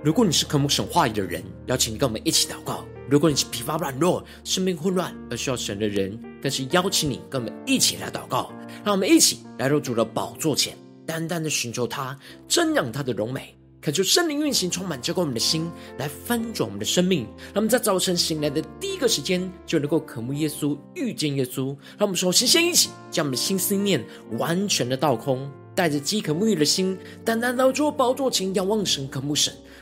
如果你是渴慕神话语的人，邀请你跟我们一起祷告；如果你是疲乏软弱、生命混乱而需要神的人，更是邀请你跟我们一起来祷告。让我们一起来到主的宝座前，单单的寻求他，瞻仰他的荣美。恳求圣灵运行，充满浇灌我们的心，来翻转我们的生命。让我们在早晨醒来的第一个时间，就能够渴慕耶稣，遇见耶稣。让我们首先先一起将我们的心思念完全的倒空，带着饥渴沐浴的心，单单到主宝座前仰望神，渴慕神。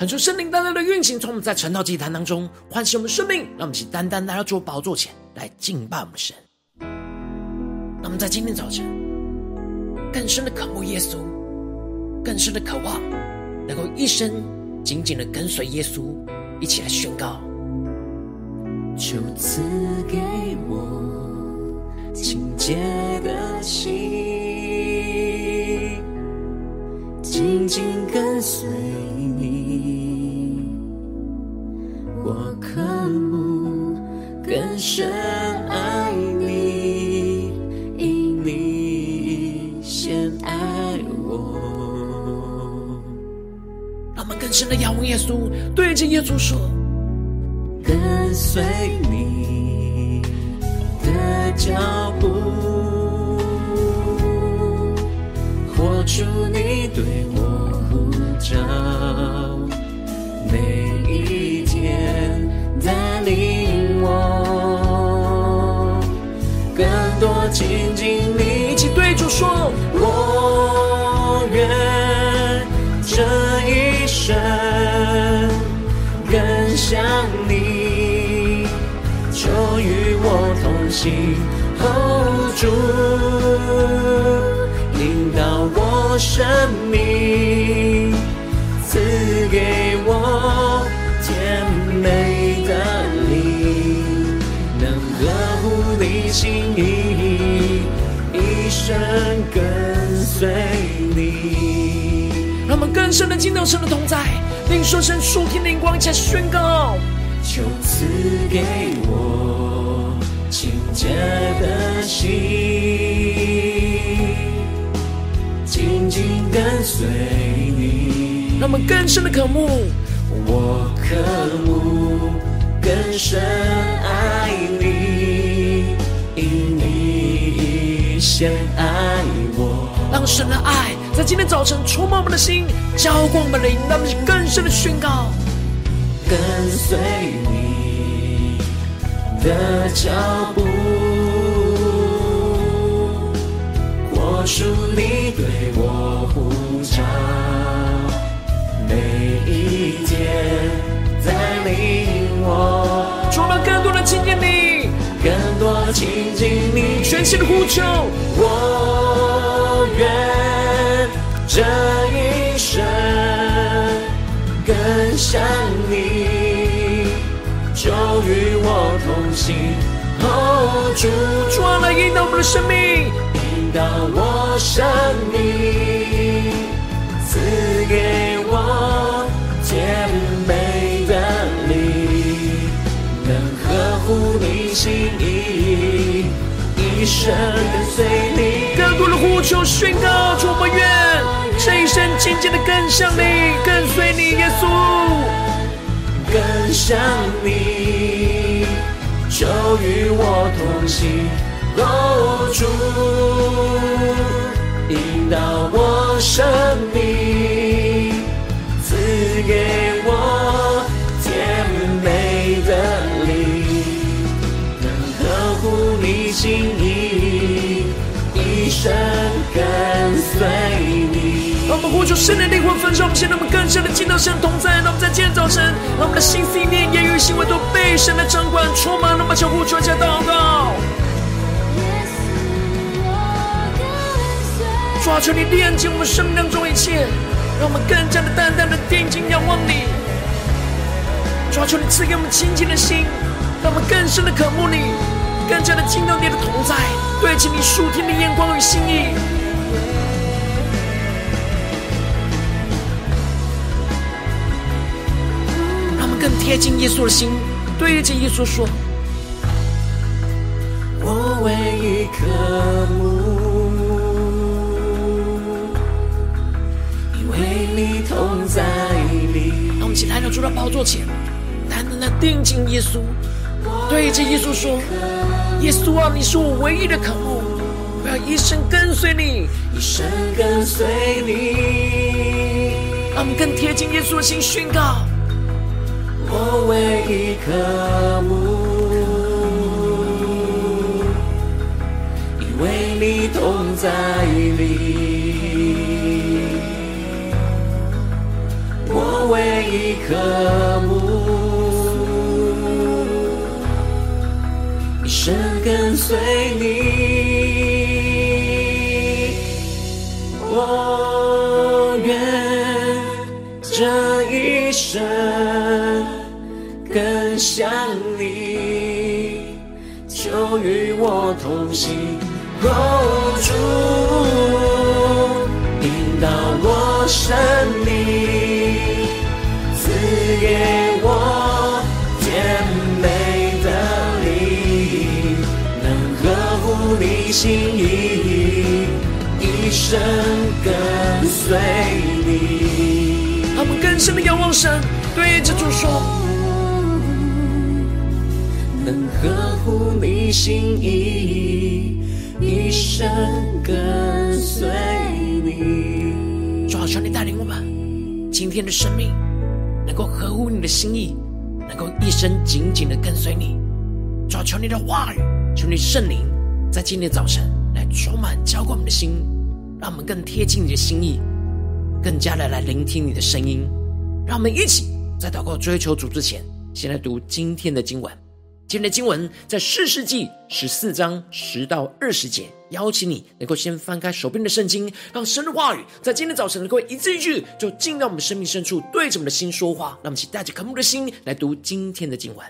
恳求圣灵单单的运行，从我们在晨祷祭坛当中唤醒我们生命，让我们一起单单来到主宝座前来敬拜我们的神。让我们在今天早晨更深的渴慕耶稣，更深的渴望，能够一生紧紧的跟随耶稣，一起来宣告：求赐给我清洁的心，紧紧跟随更深爱你，因你先爱我。让我们更深的仰望耶稣，对着耶稣说：跟随你的脚步，活出你对我呼召，每一天带领紧紧你，一起对主说：我愿这一生更像你，就与我同行，hold 住，引导我生命，乎你心意。跟随你，让我们更深的进到神的同在，领受神属天的灵光，加宣告。求赐给我清洁的心，紧紧跟随你。让我们更深的渴慕，我渴慕更深爱，你先爱我。让神的爱在今天早晨充满我们的心，浇灌我们的灵，让我们更深的宣告：跟随你的脚步，活出你对我呼召，每一天在领我，充满更多的亲近你，更亲近你，全心的呼求我。愿这一生更像你，就与我同行。哦，主，主啊，来引导我们的生命，引导我生命，赐给跟随你。更多的呼求宣告，主，我们愿这一生紧紧的跟上你，跟随你，耶稣，跟上你，就与我同行，哦，主，求圣灵灵魂焚烧，我们现在我们更深的进到神同在。让我们在今天早晨，让我们的心思意念、言语行为都被神的掌管充满。让我们求呼求下祷告。抓住你炼净我们生命当中一切，让我们更加的淡淡的定睛仰望你。抓住你赐给我们清净的心，让我们更深的渴慕你，更加的进到你的同在，对齐你属天的眼光与心意。贴近耶稣的心，对着耶稣说：“我唯一渴慕。”你同在里，让我们一起来到主的宝座前，单单的定睛耶稣，对着耶稣说：“耶稣啊，你是我唯一的渴慕，我要一生跟随你，一生跟随你。”让我们更贴近耶稣的心，宣告：我唯一渴慕，因为你同在里。我唯一渴慕，一生跟随你。一生跟随你。他们更深的仰望神，对着主说：能合乎你心意，一生跟随你。主啊，求你带领我们今天的生命。能够合乎你的心意，能够一生紧紧的跟随你。主啊，求你的话语，求你圣灵，在今天早晨来充满浇灌我们的心，让我们更贴近你的心意，更加的来聆听你的声音。让我们一起在祷告追求主之前，先来读今天的经文。今天的经文在四世纪十四章十到二十节，邀请你能够先翻开手边的圣经，让神的话语在今天早晨能够一字一句就进到我们生命深处，对着我们的心说话。让我们一起带着渴慕的心来读今天的经文。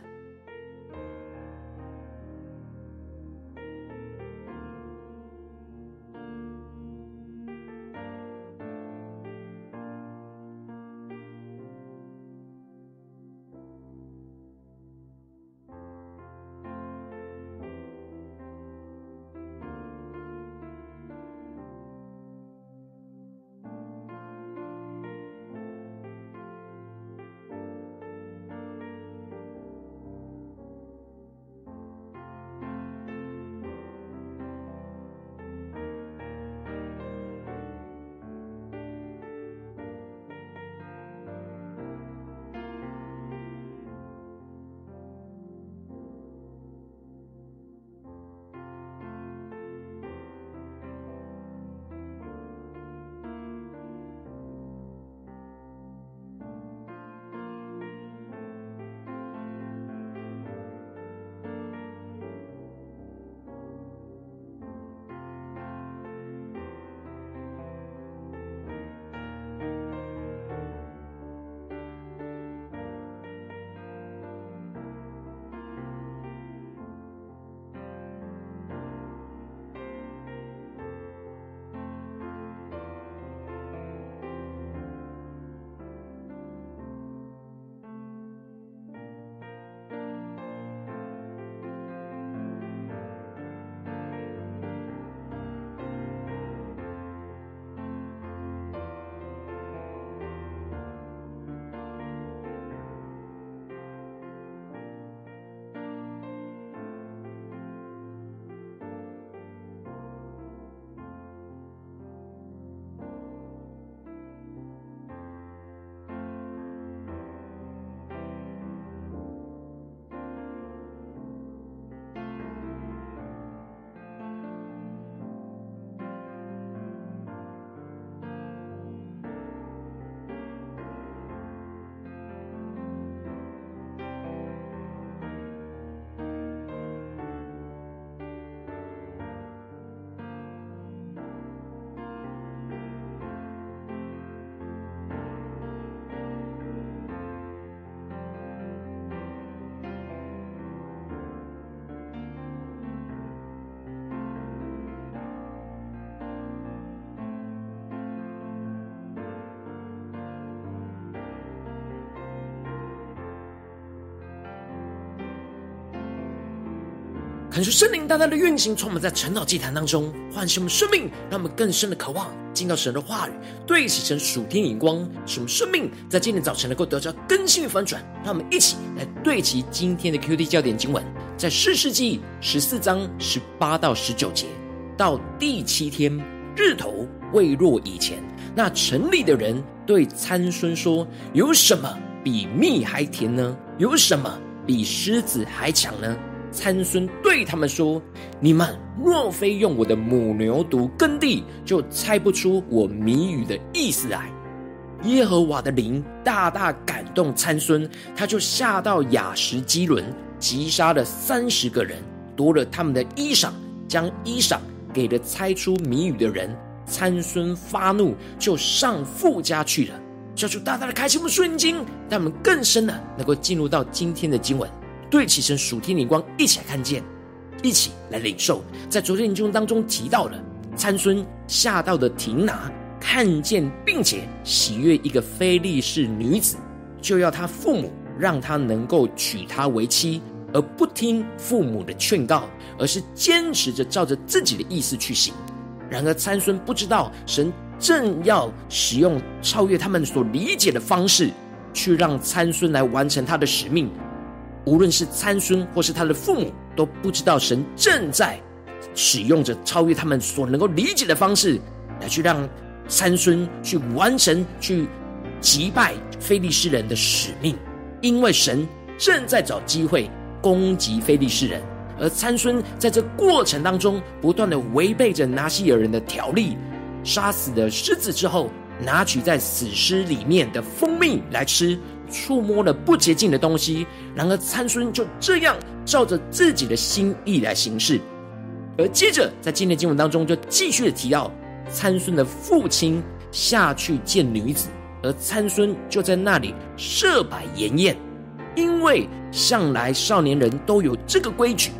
恳求圣灵大大的运行，充满在晨祷祭坛当中，唤醒我们生命，让我们更深的渴望进到神的话语，对齐神属天眼光，使我们生命在今天早晨能够得到更新与翻转。让我们一起来对齐今天的 QD 焦点经文，在四世纪十四章十八到十九节，到第七天日头未落以前，那城里的人对参孙说：“有什么比蜜还甜呢？有什么比狮子还强呢？”参孙对他们说：“你们若非用我的母牛犊耕地，就猜不出我谜语的意思来。”耶和华的灵大大感动参孙，他就下到雅什基伦，击杀了三十个人，夺了他们的衣裳，将衣裳给了猜出谜语的人。参孙发怒，就上父家去了。求主大大的开启我们属灵经，让我们更深的能够进入到今天的经文。对齐神属天灵光，一起来看见，一起来领受。在昨天的经文当中提到了参孙下到的亭拿，看见并且喜悦一个非利士女子，就要他父母让他能够娶她为妻，而不听父母的劝告，而是坚持着照着自己的意思去行。然而参孙不知道，神正要使用超越他们所理解的方式，去让参孙来完成他的使命。无论是参孙或是他的父母，都不知道神正在使用着超越他们所能够理解的方式，来去让参孙去完成、去击败非利士人的使命。因为神正在找机会攻击非利士人，而参孙在这过程当中不断的违背着拿细耳人的条例，杀死了狮子之后，拿取在死尸里面的蜂蜜来吃。触摸了不洁净的东西，然而参孙就这样照着自己的心意来行事。而接着在今天经文当中，就继续的提到参孙的父亲下去见女子，而参孙就在那里设摆筵宴，因为向来少年人都有这个规矩。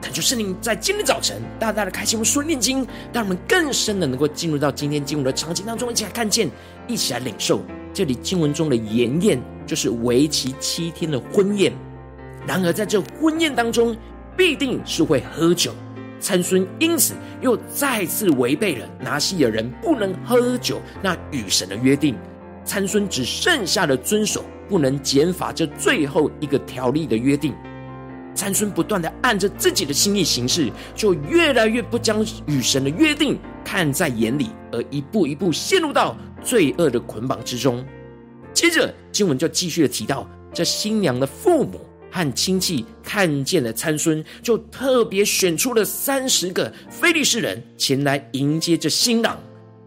恳求圣灵在今天早晨大大的开启我们属灵眼睛，让我们更深的能够进入到今天经文的场景当中，一起来看见，一起来领受这里经文中的筵宴。就是为期七天的婚宴，然而在这婚宴当中，必定是会喝酒。参孙因此又再次违背了拿细耳人不能喝酒那与神的约定。参孙只剩下了遵守不能减法这最后一个条例的约定。参孙不断的按着自己的心意行事，就越来越不将与神的约定看在眼里，而一步一步陷入到罪恶的捆绑之中。接着经文就继续的提到，这新娘的父母和亲戚看见了参孙，就特别选出了三十个非利士人前来迎接这新郎。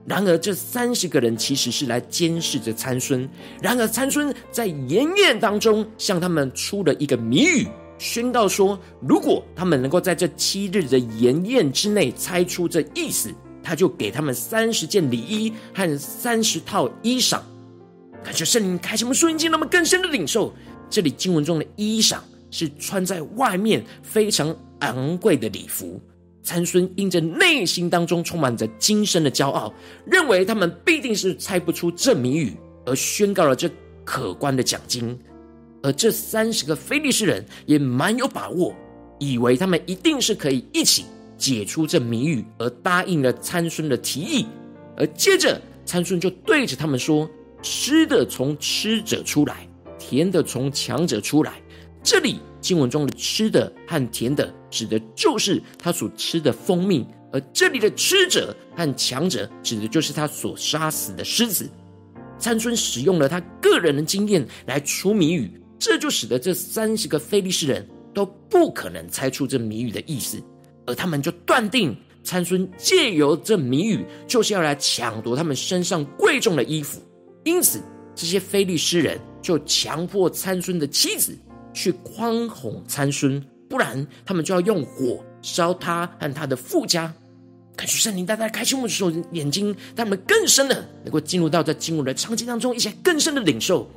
然而这三十个人其实是来监视着参孙。然而参孙在筵宴当中向他们出了一个谜语，宣告说，如果他们能够在这七日的筵宴之内猜出这意思，他就给他们三十件礼衣和三十套衣裳。感谢圣灵开什么收音机，那么更深的领受。这里经文中的衣裳是穿在外面非常昂贵的礼服。参孙因着内心当中充满着今生的骄傲，认为他们必定是猜不出这谜语，而宣告了这可观的奖金。而这三十个非利士人也蛮有把握，以为他们一定是可以一起解出这谜语，而答应了参孙的提议。而接着参孙就对着他们说。吃的从吃者出来，甜的从强者出来。这里经文中的吃的和甜的，指的就是他所吃的蜂蜜；而这里的吃者和强者，指的就是他所杀死的狮子。参孙使用了他个人的经验来出谜语，这就使得这三十个非利士人都不可能猜出这谜语的意思，而他们就断定参孙借由这谜语，就是要来抢夺他们身上贵重的衣服。因此，这些非利士人就强迫参孙的妻子去宽哄参孙，不然他们就要用火烧他和他的父家。感谢圣灵大大开启我们的眼睛，让我们更深的能够进入到这经文的场景当中，一些更深的领受。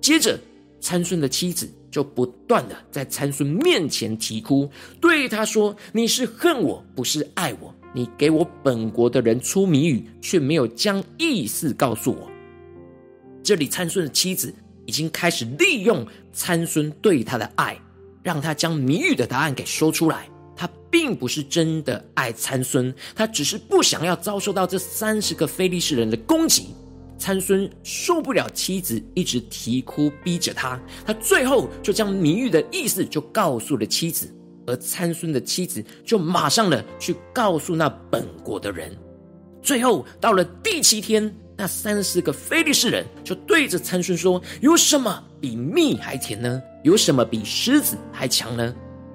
接着，参孙的妻子就不断的在参孙面前啼哭，对他说：“你是恨我，不是爱我。你给我本国的人出谜语，却没有将意思告诉我。”这里参孙的妻子已经开始利用参孙对他的爱，让他将谜语的答案给说出来。他并不是真的爱参孙，他只是不想要遭受到这三十个非利士人的攻击。参孙受不了妻子一直啼哭逼着他，他最后就将谜语的意思就告诉了妻子，而参孙的妻子就马上了去告诉那本国的人。最后到了第七天，那三十个非利士人就对着参孙说：“有什么比蜜还甜呢？有什么比狮子还强呢？”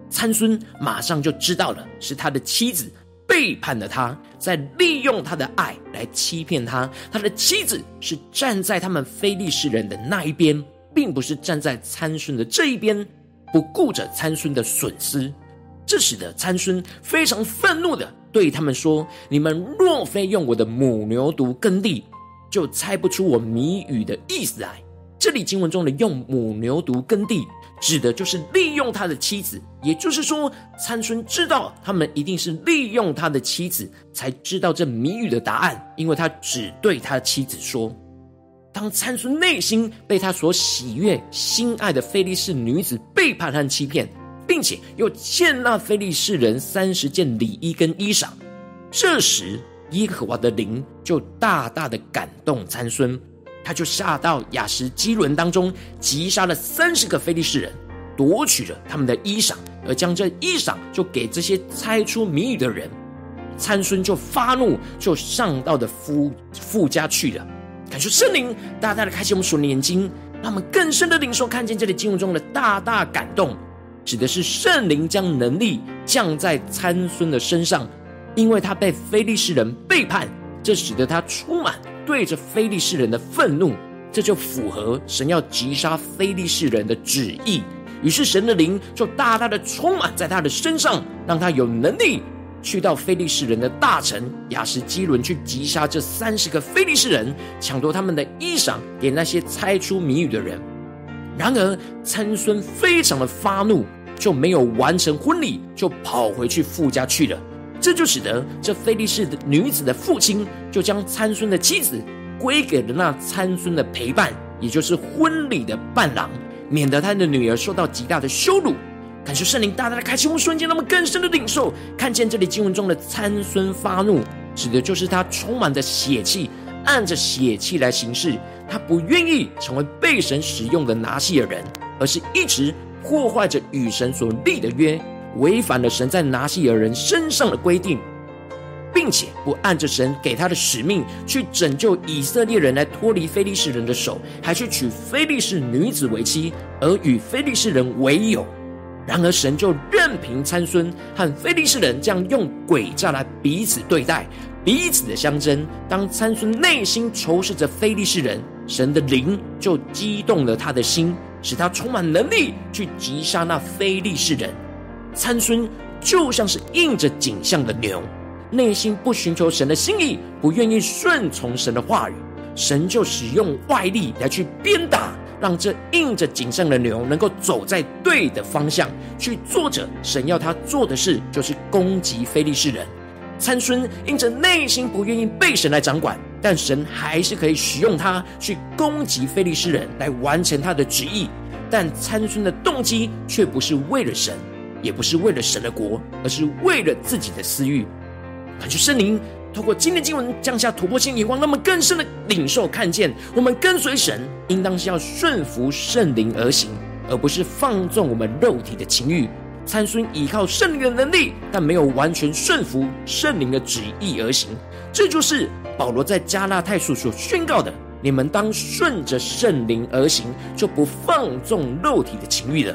参孙马上就知道了，是他的妻子。背叛了他，在利用他的爱来欺骗他。他的妻子是站在他们非利士人的那一边，并不是站在参孙的这一边，不顾着参孙的损失。这使得参孙非常愤怒的对他们说：“你们若非用我的母牛犊耕地，就猜不出我谜语的意思来。”这里经文中的用母牛犊耕地。指的就是利用他的妻子，也就是说，参孙知道他们一定是利用他的妻子，才知道这谜语的答案，因为他只对他的妻子说。当参孙内心被他所喜悦、心爱的菲利士女子背叛和欺骗，并且又欠那菲利士人三十件礼衣跟衣裳，这时耶和华的灵就大大的感动参孙。他就下到亚什基伦当中，击杀了三十个非利士人，夺取了他们的衣裳，而将这衣裳就给这些猜出谜语的人。参孙就发怒，就上到的夫妇家去了。感谢圣灵大大的开启我们属灵眼睛，让我们更深的领受看见这里经文中的大大感动，指的是圣灵将能力降在参孙的身上，因为他被非利士人背叛，这使得他充满。对着非利士人的愤怒，这就符合神要击杀非利士人的旨意。于是神的灵就大大的充满在他的身上，让他有能力去到非利士人的大臣亚实基伦去击杀这三十个非利士人，抢夺他们的衣裳给那些猜出谜语的人。然而参孙非常的发怒，就没有完成婚礼，就跑回去父家去了。这就使得这菲利士的女子的父亲就将参孙的妻子归给了那参孙的陪伴，也就是婚礼的伴郎，免得他的女儿受到极大的羞辱。感谢圣灵大大的开启，我瞬间那么更深的领受，看见这里经文中的参孙发怒，指的就是他充满着血气，按着血气来行事。他不愿意成为被神使用的拿细耳人，而是一直破坏着与神所立的约。违反了神在拿细耳人身上的规定，并且不按着神给他的使命去拯救以色列人来脱离非利士人的手，还去娶非利士女子为妻，而与非利士人为友。然而神就任凭参孙和非利士人这样用诡诈来彼此对待，彼此的相争。当参孙内心仇视着非利士人，神的灵就激动了他的心，使他充满能力去击杀那非利士人。参孙就像是硬着景象的牛，内心不寻求神的心意，不愿意顺从神的话语，神就使用外力来去鞭打，让这硬着景象的牛能够走在对的方向，去做着神要他做的事，就是攻击非利士人。参孙因着内心不愿意被神来掌管，但神还是可以使用他去攻击非利士人，来完成他的旨意。但参孙的动机却不是为了神。也不是为了神的国，而是为了自己的私欲。感谢圣灵透过今天经文降下突破性眼光，那么更深的领受看见，我们跟随神，应当是要顺服圣灵而行，而不是放纵我们肉体的情欲。参孙依靠圣灵的能力，但没有完全顺服圣灵的旨意而行。这就是保罗在加拉太书所宣告的：你们当顺着圣灵而行，就不放纵肉体的情欲了。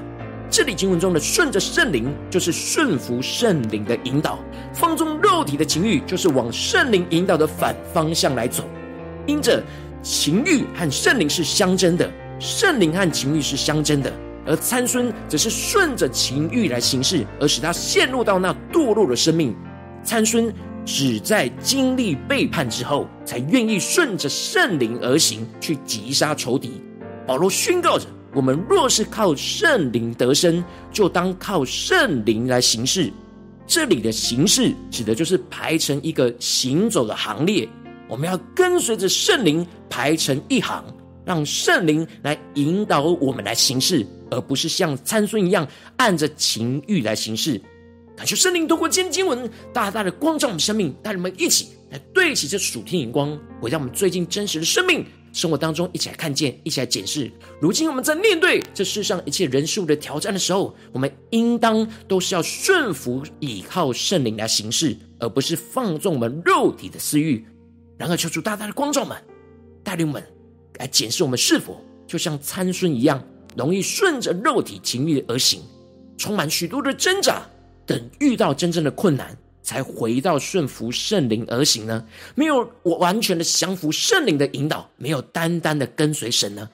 这里经文中的顺着圣灵，就是顺服圣灵的引导；放纵肉体的情欲，就是往圣灵引导的反方向来走。因着情欲和圣灵是相争的，圣灵和情欲是相争的，而参孙则是顺着情欲来行事，而使他陷入到那堕落的生命。参孙只在经历背叛之后，才愿意顺着圣灵而行，去击杀仇敌。保罗宣告着。我们若是靠圣灵得生，就当靠圣灵来行事。这里的行事指的就是排成一个行走的行列。我们要跟随着圣灵排成一行，让圣灵来引导我们来行事，而不是像参孙一样按着情欲来行事。感谢圣灵透过今天经文，大大的光照我们生命，带领我们一起来对齐这属天眼光，回到我们最近真实的生命生活当中，一起来看见，一起来检视。如今我们在面对这世上一切人数的挑战的时候，我们应当都是要顺服、倚靠圣灵来行事，而不是放纵我们肉体的私欲。然而，求主大大的光照们，带领我们来检视我们是否就像参孙一样，容易顺着肉体情欲而行，充满许多的挣扎，等遇到真正的困难，才回到顺服圣灵而行呢？没有我完全的降服圣灵的引导，没有单单的跟随神呢？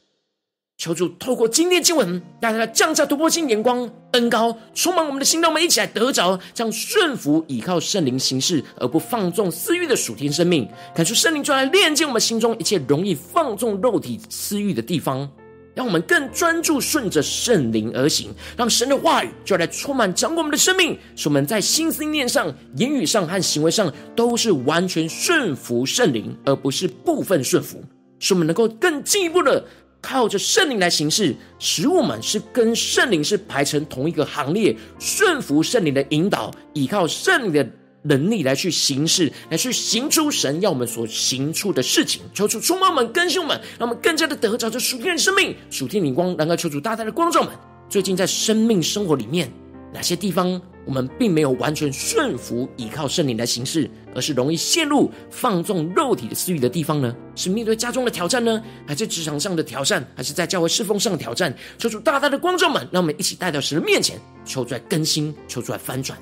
求主透过今天经文，大家降下突破性眼光，恩高充满我们的心，让我们一起来得着这样顺服、倚靠圣灵行事，而不放纵私欲的属天生命。感受圣灵就来炼净我们心中一切容易放纵肉体私欲的地方，让我们更专注顺着圣灵而行，让神的话语就来充满掌管我们的生命，使我们在心思念上、言语上和行为上都是完全顺服圣灵，而不是部分顺服，使我们能够更进一步的。靠着圣灵来行事，使我们是跟圣灵是排成同一个行列，顺服圣灵的引导，依靠圣灵的能力来去行事，来去行出神要我们所行出的事情。求主充满我们，更新我们，让我们更加的得着这属天的生命、属天灵光。然后求主大大的光照们，最近在生命生活里面，哪些地方我们并没有完全顺服依靠圣灵来行事，而是容易陷入放纵肉体的私欲的地方呢？是面对家中的挑战呢，还是职场上的挑战，还是在教会侍奉上的挑战？求主大大的光照们，让我们一起带到神的面前，求出来更新，求出来翻转。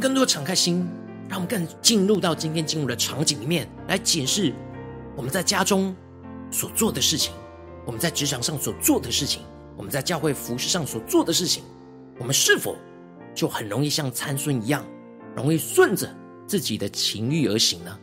更多敞开心，让我们更进入到今天进入的场景里面来检视我们在家中所做的事情，我们在职场上所做的事情，我们在教会服事上所做的事情，我们是否就很容易像参孙一样，容易顺着自己的情欲而行呢？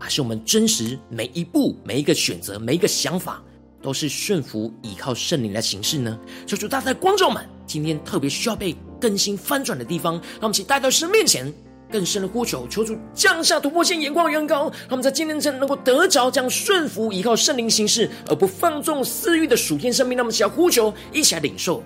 还是我们真实每一步、每一个选择、每一个想法，都是顺服倚靠圣灵来行事呢？求主大家观众们，今天特别需要被更新翻转的地方，让我们一起带到神面前，更深的呼求，求主降下突破性眼光，远高，让我们在今天真能够得着将顺服依靠圣灵行事，而不放纵私欲的属天生命。让我们一起来呼求，一起来领受。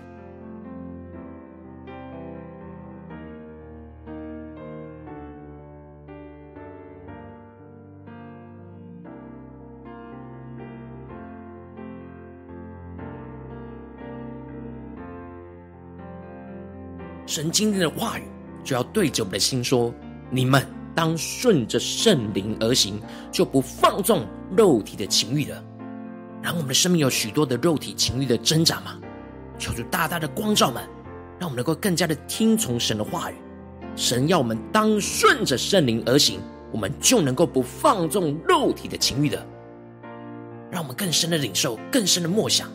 神今天的话语就要对着我们的心说：你们当顺着圣灵而行，就不放纵肉体的情欲了。然后我们的生命有许多的肉体情欲的挣扎吗？求主大大的光照们，让我们能够更加的听从神的话语。神要我们当顺着圣灵而行，我们就能够不放纵肉体的情欲的。让我们更深的领受，更深的默想。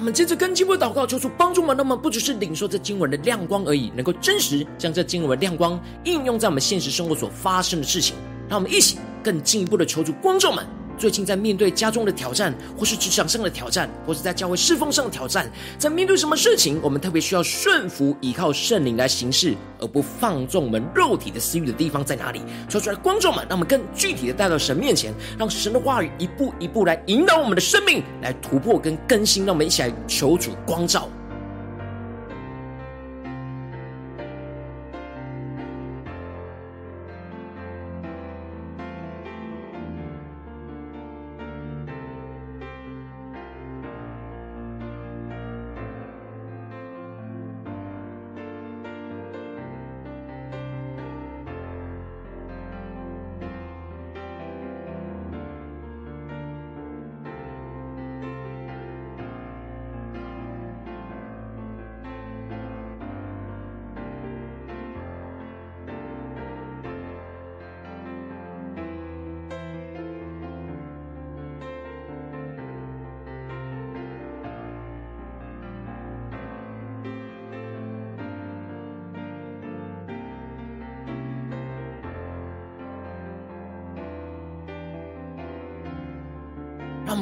我们接着跟进一步祷告，求主帮助们，那么不只是领受这经文的亮光而已，能够真实将这经文的亮光应用在我们现实生活所发生的事情。让我们一起更进一步的求助观众们。最近在面对家中的挑战，或是职场上的挑战，或是在教会侍奉上的挑战，在面对什么事情，我们特别需要顺服依靠圣灵来行事，而不放纵我们肉体的私欲的地方在哪里？说出来，观众们，让我们更具体的带到神面前，让神的话语一步一步来引导我们的生命，来突破跟更新。让我们一起来求主光照。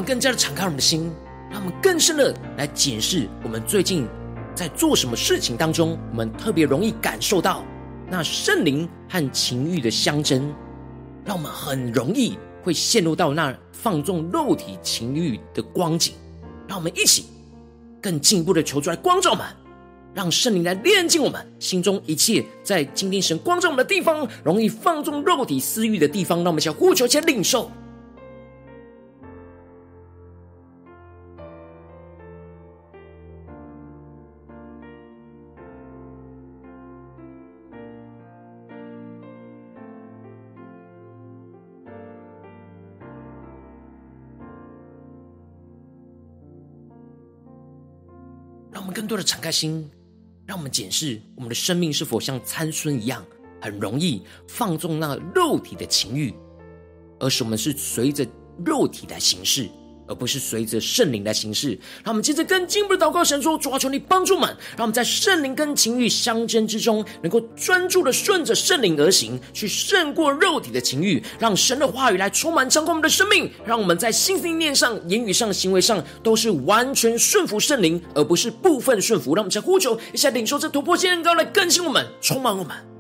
更加的敞开我们的心，让我们更深的来检视我们最近在做什么事情当中，我们特别容易感受到那圣灵和情欲的相争，让我们很容易会陷入到那放纵肉体情欲的光景。让我们一起更进一步的求出来光照们，让圣灵来炼净我们心中一切在今天神光照我们的地方，容易放纵肉体私欲的地方。让我们想呼求，且领受。多的敞开心，让我们检视我们的生命是否像参孙一样，很容易放纵那肉体的情欲，而是我们是随着肉体的形式。而不是随着圣灵来行事。让我们接着更进一步的祷告，神说：主啊，求你帮助我们，让我们在圣灵跟情欲相争之中，能够专注的顺着圣灵而行，去胜过肉体的情欲，让神的话语来充满掌控我们的生命。让我们在心思念上、言语上、行为上，都是完全顺服圣灵，而不是部分顺服。让我们再呼求一下，领受这突破性恩膏来更新我们，充满我们。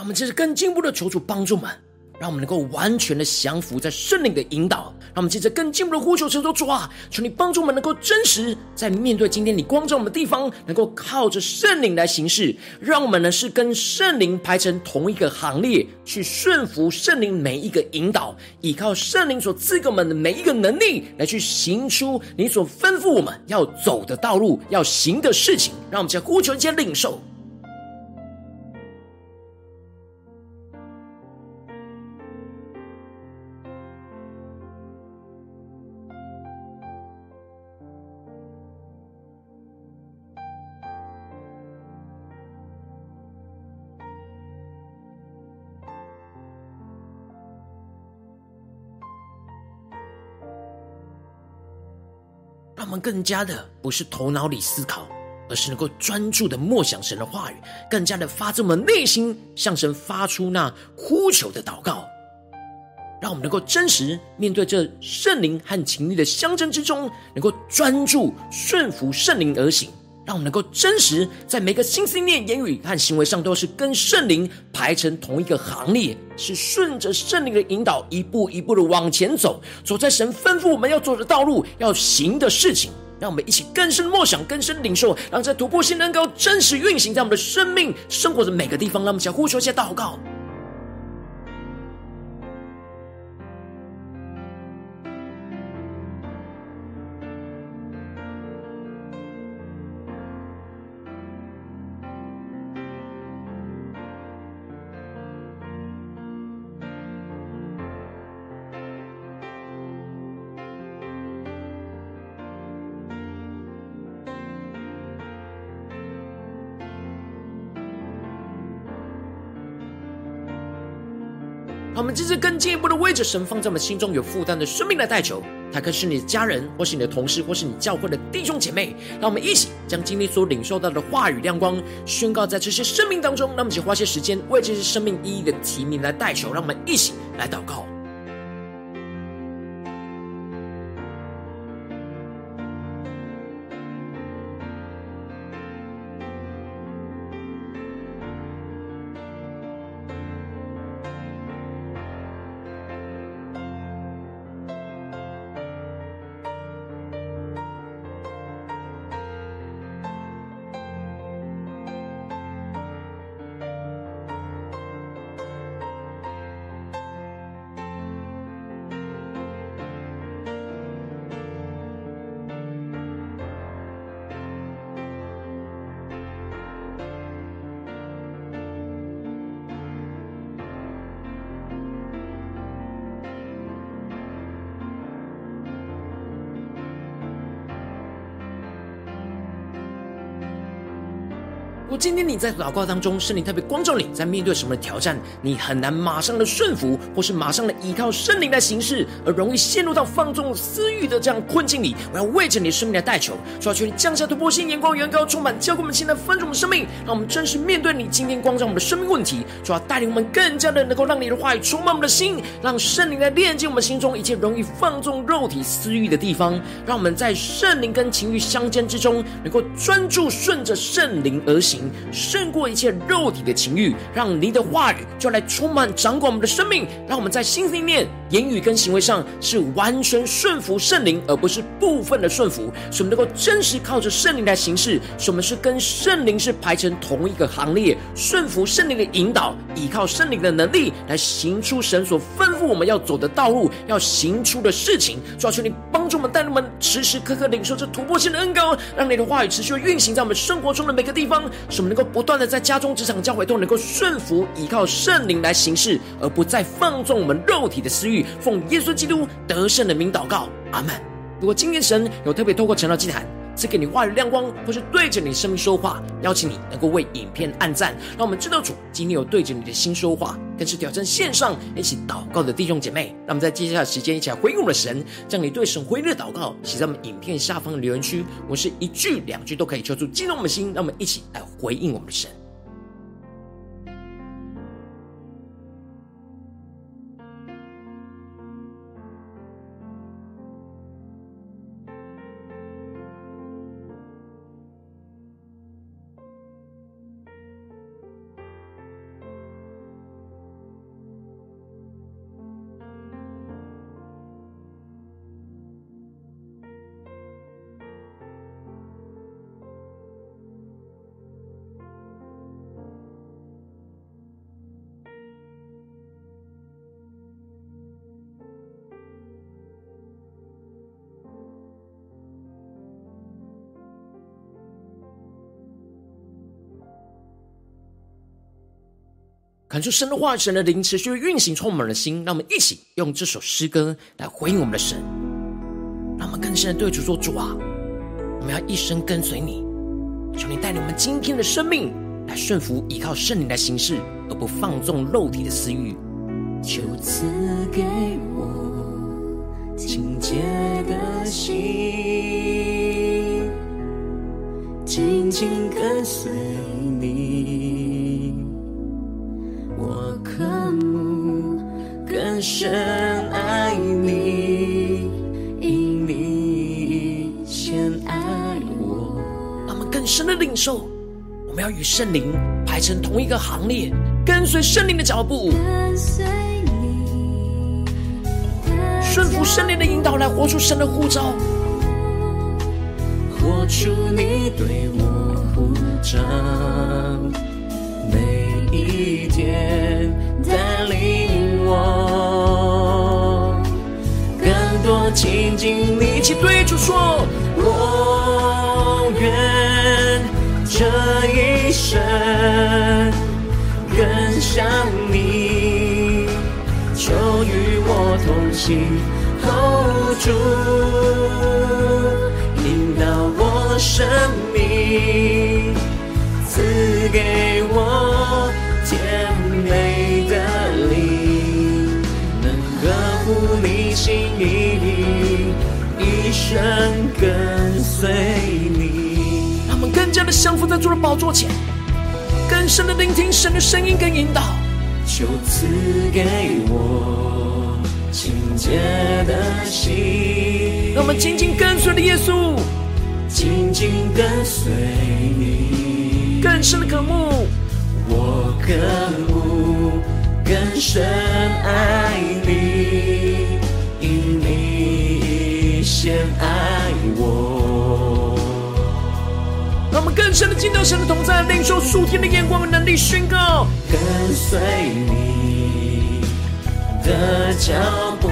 让我们接着更进一步的求主帮助们，让我们能够完全的降服在圣灵的引导。让我们接着更进一步的呼求，求主啊，求你帮助我们能够真实在面对今天你光照我们的地方，能够靠着圣灵来行事。让我们呢是跟圣灵排成同一个行列，去顺服圣灵每一个引导，依靠圣灵所赐给我们的每一个能力，来去行出你所吩咐我们要走的道路，要行的事情。让我们在呼求间领受。让我们更加的不是头脑里思考，而是能够专注的默想神的话语，更加的发自我们内心向神发出那呼求的祷告。让我们能够真实面对这圣灵和情欲的相争之中，能够专注顺服圣灵而行，让我们能够真实在每个心思念、言语和行为上，都是跟圣灵排成同一个行列，是顺着圣灵的引导，一步一步的往前走，走在神吩咐我们要走的道路，要行的事情。让我们一起更深默想、更深领受，让这突破性能够真实运行在我们的生命、生活的每个地方。让我们一起呼求一下祷告。是更进一步的为着神放在我们心中有负担的生命来代求，他可是你的家人，或是你的同事，或是你教会的弟兄姐妹。让我们一起将今天所领受到的话语亮光宣告在这些生命当中。那么，请花些时间为这些生命意义的提名来代求。让我们一起来祷告。今天你在祷告当中，圣灵特别光照你，在面对什么挑战，你很难马上的顺服，或是马上的依靠圣灵来行事，而容易陷入到放纵私欲的这样困境里。我要为着你生命来代求，求求你降下突破性眼光，远高充满，教给我们现在分盛的生命，让我们真实面对你今天光照我们的生命问题，主要带领我们更加的能够让你的话语充满我们的心，让圣灵来炼净我们心中一切容易放纵肉体私欲的地方，让我们在圣灵跟情欲相间之中，能够专注顺着圣灵而行。胜过一切肉体的情欲，让你的话语就来充满掌管我们的生命，让我们在心里面、言语跟行为上是完全顺服圣灵，而不是部分的顺服。使我们能够真实靠着圣灵来行事，使我们是跟圣灵是排成同一个行列，顺服圣灵的引导，依靠圣灵的能力来行出神所吩咐我们要走的道路，要行出的事情。主啊，求你帮助我们，带领我们时时刻刻领受这突破性的恩膏，让你的话语持续运行在我们生活中的每个地方，使我们能够。不断的在家中、职场、教会都能够顺服、依靠圣灵来行事，而不再放纵我们肉体的私欲。奉耶稣基督得胜的名祷告，阿门。如果今天神有特别透过晨祷祭坛赐给你话语亮光，或是对着你生命说话，邀请你能够为影片按赞，让我们知道主今天有对着你的心说话。更是挑战线上一起祷告的弟兄姐妹，让我们在接下来的时间一起来回应我们的神，将你对神回应的祷告写在我们影片下方的留言区。我是一句两句都可以敲出激动我们的心，让我们一起来回应我们的神。感受神的话，神的灵持续运行，充满了心。让我们一起用这首诗歌来回应我们的神，让我们更深的对主说：主啊，我们要一生跟随你。求你带领我们今天的生命来顺服，依靠圣灵来行事，而不放纵肉体的私欲。求赐给我清洁的心，紧紧跟随你。深爱你，因你先爱我。深的领受，我们要与圣灵排成同一个行列，跟随圣灵的脚步，跟随你，顺服圣灵的引导，来活出神的呼召，活出你对我呼召，每一天带领我，倾尽力气，对主说，我愿这一生更像你，求与我同行，hold 住，引导我生命，赐给乎你心意，一生跟随你。让我们更加的降服在主的宝座前，更深的聆听神的声音跟引导，就赐给我清洁的心。让我们紧紧跟随的耶稣，紧紧跟随你，更深的渴慕，我渴慕更深爱你，爱我。让我们更深的进到神的同在，领受属天的眼光和能力，宣告跟随你的脚步，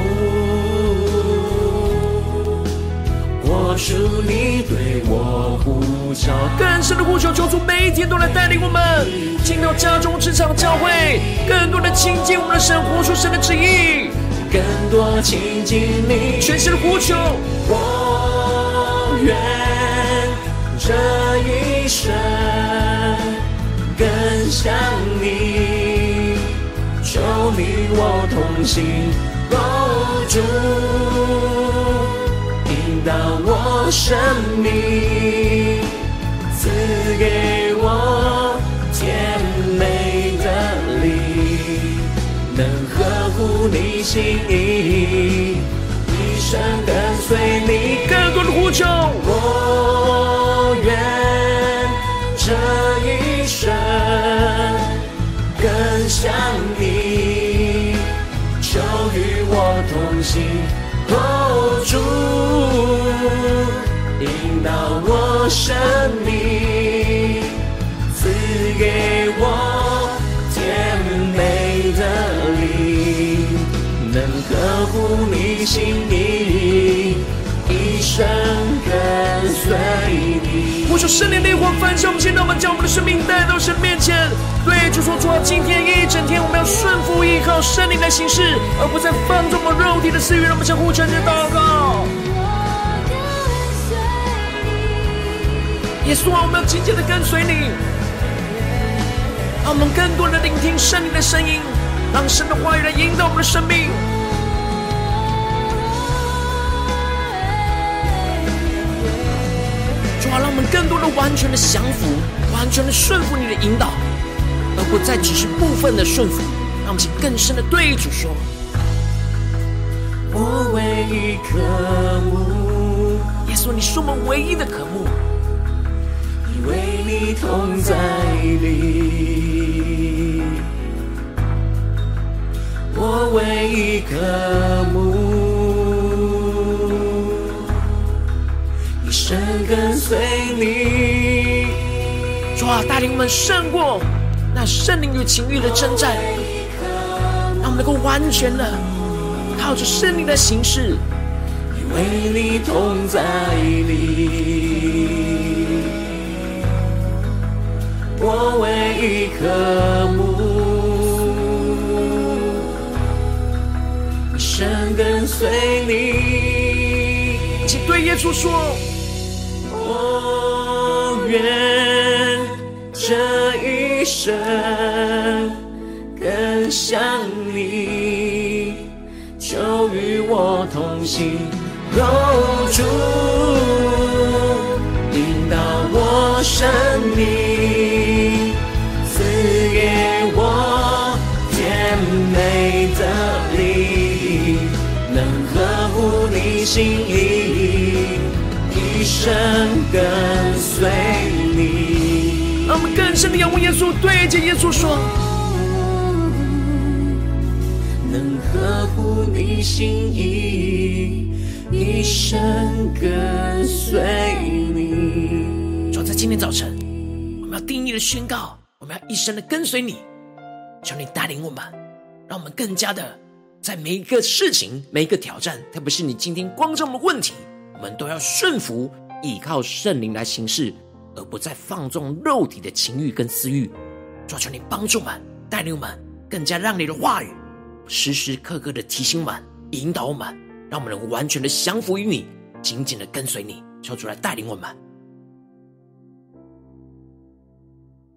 活出你对我呼召。更深的呼求，求主每一天都来带领我们进到家中、职场、教会，更多的亲近我们的神，活出神的旨意，更多亲近你，全心的呼求，我愿这一生更像你，求你我同行，守住，引导我生命，赐给我甜美的灵，能呵护你心意，生跟随你。更多的呼求，我愿这一生更像你，求与我同行，hold 住，引导我生命，合乎你心意，一生跟随你。呼求圣灵烈火焚烧我们，现在我们将我们的生命带到神面前，对主说：主啊，今天一整天我们要顺服依靠圣灵来行事，而不再放纵我们肉体的私欲。让我们相互承认祷告。耶稣啊，我们要紧紧的跟随你，让我们更多的聆听圣灵的声音，让神的话语来引导我们的生命。主啊，让我们更多的完全的降服，完全的顺服你的引导，而不再只是部分的顺服。让我们请更深的对主说：我唯一渴慕，耶稣，你是我们唯一的渴慕。因为你同在里，我唯一渴慕，跟随你。主啊，带领我们胜过那圣灵与情欲的征战，让我们能够完全的靠着圣灵的形式。因为你同在里，我唯一渴慕，一生跟随你。请对耶稣说：愿这一生更像你，就与我同行，守住，引导我生命，赐给我甜美的灵，能合乎你心意。一生跟随你。让我们更深的仰望耶稣，对着耶稣说：能呵护你心意，一生跟随你。就在今天早晨，我们要定义的宣告，我们要一生的跟随你。求你带领我们，让我们更加的在每一个事情、每一个挑战，特别是你今天光照的问题，我们都要顺服，依靠圣灵来行事，而不再放纵肉体的情欲跟私欲。求求你帮助我们，带领我们，更加让你的话语时时刻刻的提醒我们、引导我们，让我们能完全的降服于你，紧紧的跟随你。求主来带领我们。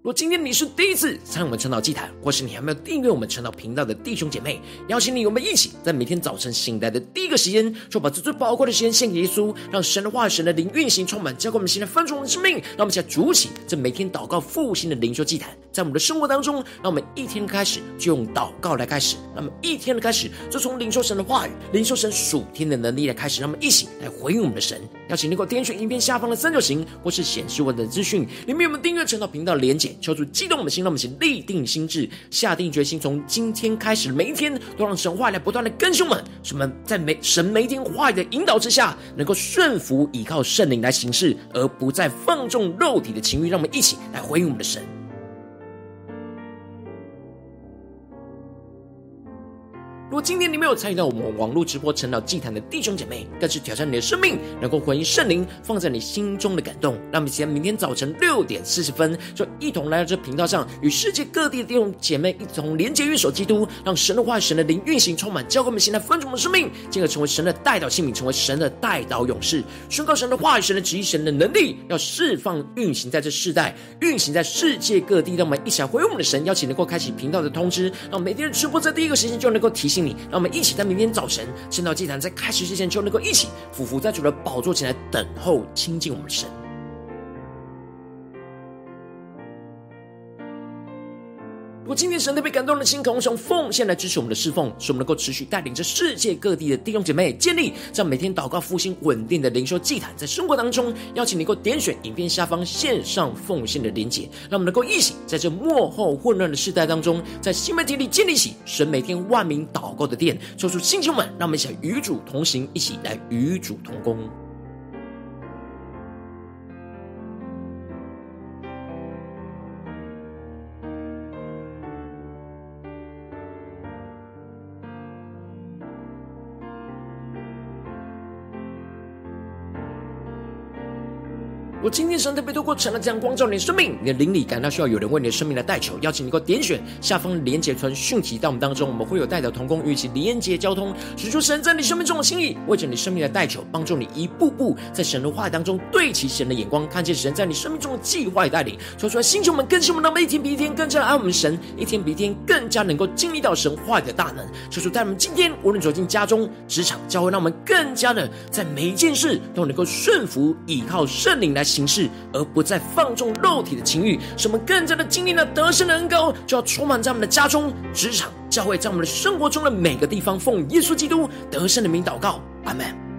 若今天你是第一次参与我们晨祷祭坛，或是你还没有订阅我们晨祷频道的弟兄姐妹，邀请你，我们一起在每天早晨醒来的第一个时间，就把这最宝贵的时间献给耶稣，让神的话语、神的灵运行充满，交给我们现在分盛的生命。让我们一起来主起这每天祷告复兴的灵修祭坛，在我们的生活当中，让我们一天开始就用祷告来开始，让我们一天的开始就从领受神的话语、领受神属天的能力来开始，让我们一起来回应我们的神。邀请你给我点选影片下方的三角形，或是显示文的资讯，里面有我们订阅晨祷频道的连结。求主激动我们的心，让我们先立定心智，下定决心，从今天开始，每一天都让神话来不断的更新我们，使我们在每神每一天话语的引导之下，能够顺服依靠圣灵来行事，而不再放纵肉体的情欲。让我们一起来回应我们的神。如果今天你没有参与到我们网络直播晨祷祭坛的弟兄姐妹，更是挑战你的生命，能够回应圣灵放在你心中的感动。让我们期待明天早晨六点四十分，就一同来到这频道上，与世界各地的弟兄姐妹一同连接、运手基督，让神的话语、神的灵运行充满，教给我们现在分盛的生命，进而成为神的代祷器皿，成为神的代祷勇士，宣告神的话语、神的旨意、神的能力，要释放运行在这世代，运行在世界各地。让我们一起来回应我们的神，邀请能够开启频道的通知，让每天的直播在第一个时间就能够提醒。你让我们一起在明天早晨，圣道祭坛在开始之前，就能够一起俯伏在主的宝座前来等候亲近我们的神。如果今天神特别感动的心，渴望从奉献来支持我们的侍奉，使我们能够持续带领着世界各地的弟兄姐妹建立这样每天祷告复兴稳定的灵修祭坛，在生活当中，邀请你能够点选影片下方线上奉献的连结，让我们能够一起在这幕后混乱的世代当中，在新媒体里建立起神每天万名祷告的殿，抽出星球们，让我们一起与主同行，一起来与主同工。今天神特别透过晨祷这样光照你的生命，你的灵里感到需要有人为你的生命来代求，邀请你给我点选下方连结传讯息到我们当中，我们会有代祷同工与其连结交通，使出神在你生命中的心意，为着你生命的代求，帮助你一步步在神的话语当中对齐神的眼光，看见神在你生命中的计划与带领，说出来星球们更新我们，那么一天比一天更加爱我们神，一天比一天更加能够经历到神话的大能，说出在我们今天无论走进家中、职场、教会，让我们更加的在每一件事都能够顺服依靠圣灵来行形式，而不再放纵肉体的情欲，使我们更加的经历了得胜的恩膏，就要充满在我们的家中、职场、教会，在我们的生活中的每个地方，奉耶稣基督得胜的名祷告，阿门。